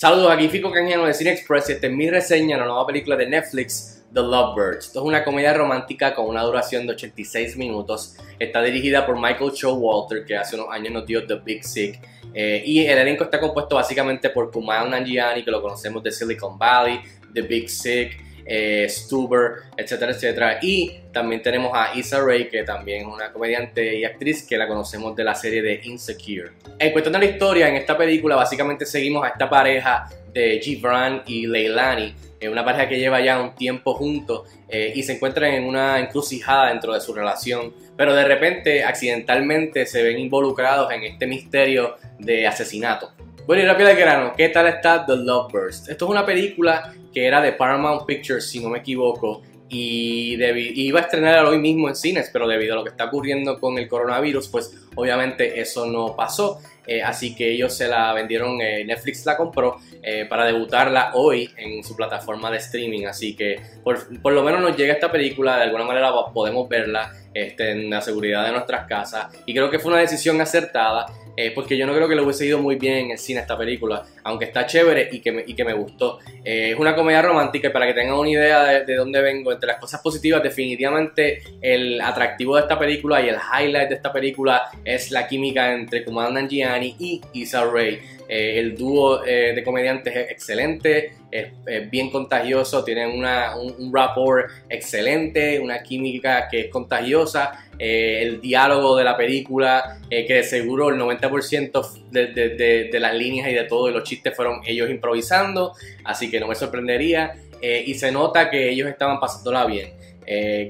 Saludos, aquí Fico Canjano de Cine Express y esta es mi reseña de la nueva película de Netflix, The Lovebirds. Esto es una comedia romántica con una duración de 86 minutos. Está dirigida por Michael Showalter, que hace unos años nos dio The Big Sick. Eh, y el elenco está compuesto básicamente por Kumail Nanjiani, que lo conocemos de Silicon Valley, The Big Sick, eh, Stuber, etcétera, etcétera. Y también tenemos a Issa Rae, que también es una comediante y actriz que la conocemos de la serie de Insecure. En cuestión de la historia, en esta película básicamente seguimos a esta pareja de Gibran y Leilani, eh, una pareja que lleva ya un tiempo juntos eh, y se encuentran en una encrucijada dentro de su relación, pero de repente accidentalmente se ven involucrados en este misterio de asesinato. Bueno, y rápido de grano, ¿qué tal está The Lovebirds? Esto es una película que era de Paramount Pictures, si no me equivoco, y iba a estrenar hoy mismo en cines, pero debido a lo que está ocurriendo con el coronavirus, pues obviamente eso no pasó. Eh, así que ellos se la vendieron, eh, Netflix la compró eh, para debutarla hoy en su plataforma de streaming. Así que por, lo menos nos llega esta película, de alguna manera podemos verla este, en la seguridad de nuestras casas. Y creo que fue una decisión acertada. Eh, porque yo no creo que le hubiese ido muy bien en el cine esta película, aunque está chévere y que me, y que me gustó. Eh, es una comedia romántica y para que tengan una idea de, dónde vengo, entre las cosas positivas, definitivamente el atractivo de esta película y el highlight de esta película es la química entre Kumail Nanjiani y Issa Rae. Eh, el dúo de comediantes es excelente, es, bien contagioso, tienen una, un, rapport excelente, una química que es contagiosa. Eh, el diálogo de la película, eh, que de seguro el 90% de, las líneas y de todo, los chistes fueron ellos improvisando, así que no me sorprendería. Eh, y se nota que ellos estaban pasándola bien.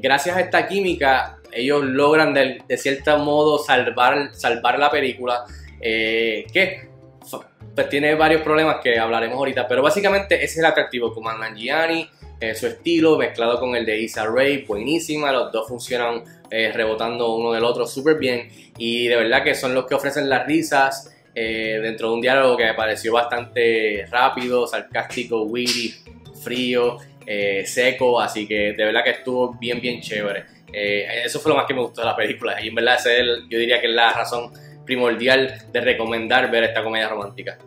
gracias a esta química, ellos logran de, cierto modo salvar, salvar la película, que pues, tiene varios problemas que hablaremos ahorita, pero básicamente ese es el atractivo, como Nanjiani eh, su estilo mezclado con el de Issa Rae, buenísima, los dos funcionan eh, rebotando uno del otro súper bien y de verdad que son los que ofrecen las risas eh, dentro de un diálogo que me pareció bastante rápido, sarcástico, witty, frío, seco, así que de verdad que estuvo bien, bien chévere. eso fue lo más que me gustó de la película y en verdad ese yo diría que es la razón primordial de recomendar ver esta comedia romántica.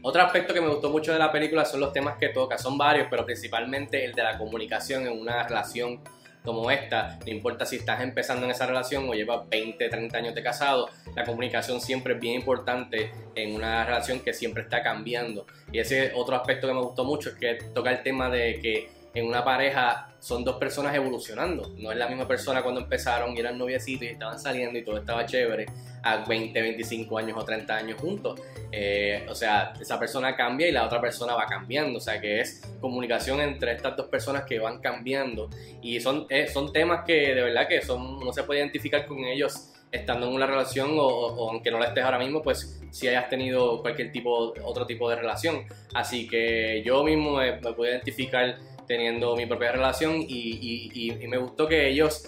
Otro aspecto que me gustó mucho de la película son los temas que toca, son varios, pero principalmente el de la comunicación en una relación como esta, no importa si estás empezando en esa relación o llevas 20, 30 años de casado, la comunicación siempre es bien importante en una relación que siempre está cambiando. Y ese otro aspecto que me gustó mucho es que toca el tema de que en una pareja son dos personas evolucionando. No es la misma persona cuando empezaron y eran noviecitos y estaban saliendo y todo estaba chévere a 20, 25 años o 30 años juntos. Eh, o sea, esa persona cambia y la otra persona va cambiando. O sea, que es comunicación entre estas dos personas que van cambiando. Y son, eh, son temas que de verdad que son, no se puede identificar con ellos estando en una relación o, aunque no la estés ahora mismo, pues si hayas tenido cualquier tipo, otro tipo de relación. Así que yo mismo me, me puedo identificar teniendo mi propia relación y, me gustó que ellos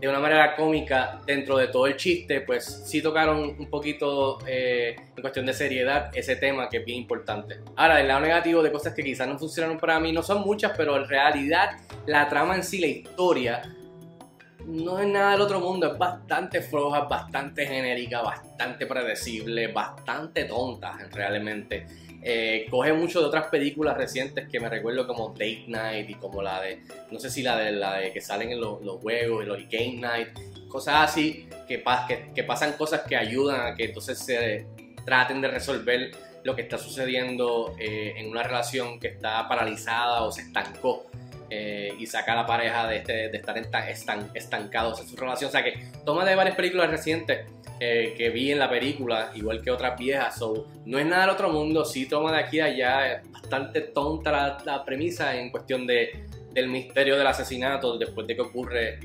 de una manera cómica dentro de todo el chiste, pues sí tocaron un poquito eh, en cuestión de seriedad ese tema que es bien importante. Ahora, del lado negativo de cosas que quizás no funcionaron para mí, no son muchas, pero en realidad la trama en sí, la historia, no es nada del otro mundo, es bastante floja, bastante genérica, bastante predecible, bastante tonta realmente. Eh, coge mucho de otras películas recientes que me recuerdo como Date Night y como la de, no sé si la de la de que salen en los, los juegos, el Game Night, cosas así, que, que, pasan cosas que ayudan a que entonces se traten de resolver lo que está sucediendo eh, en una relación que está paralizada o se estancó. Eh, y saca a la pareja de, este, de estar estancados en su relación. O sea que toma de varias películas recientes eh, que vi en la película, igual que otras viejas. So, no es nada del otro mundo, sí toma de aquí a allá, es bastante tonta la, premisa en cuestión de, del misterio del asesinato después de que ocurre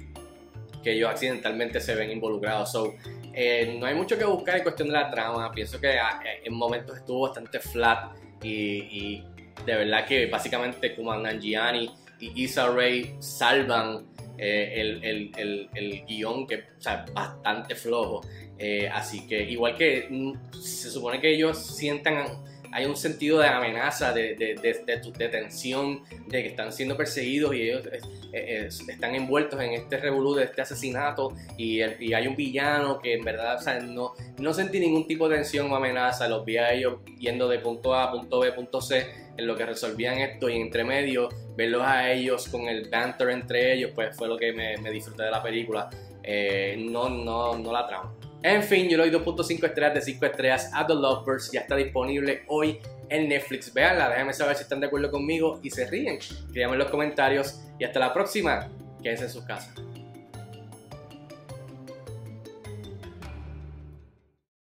que ellos accidentalmente se ven involucrados. So, eh, no hay mucho que buscar en cuestión de la trama. Pienso que ah, en momentos estuvo bastante flat y, de verdad que básicamente Kuman Nanjiani y Issa Rae salvan el, el, el, el, guion que es bastante flojo. Eh, así que igual que mm, se supone que ellos sientan hay un sentido de amenaza, de, de, de, tensión, de que están siendo perseguidos y ellos están envueltos en este revolú de este asesinato y, hay un villano que en verdad, o sea, no, no sentí ningún tipo de tensión o amenaza, los vi a ellos yendo de punto A a punto B, punto C, en lo que resolvían esto y entre medio, verlos a ellos con el banter entre ellos, pues fue lo que me, disfruté de la película. Eh, no, no, no la tramo. En fin, yo le doy 2.5 estrellas de 5 estrellas a The Lovebirds. Ya está disponible hoy en Netflix. Veanla, déjenme saber si están de acuerdo conmigo y se ríen. Escríbanme en los comentarios. Y hasta la próxima. Quédense en sus casas.